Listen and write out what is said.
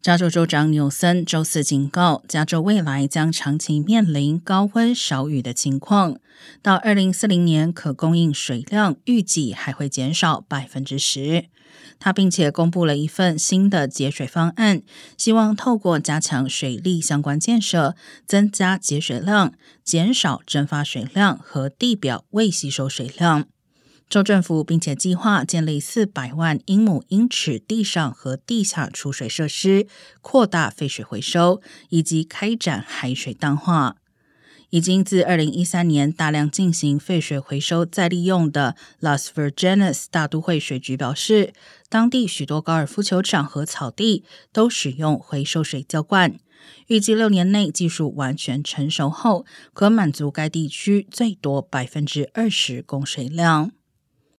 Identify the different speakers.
Speaker 1: 加州州长纽森周四警告，加州未来将长期面临高温少雨的情况，到二零四零年可供应水量预计还会减少百分之十。他并且公布了一份新的节水方案，希望透过加强水利相关建设，增加节水量，减少蒸发水量和地表未吸收水量。州政府并且计划建立四百万英亩英尺地上和地下储水设施，扩大废水回收，以及开展海水淡化。已经自二零一三年大量进行废水回收再利用的 Las Virgenes 大都会水局表示，当地许多高尔夫球场和草地都使用回收水浇灌。预计六年内技术完全成熟后，可满足该地区最多百分之二十供水量。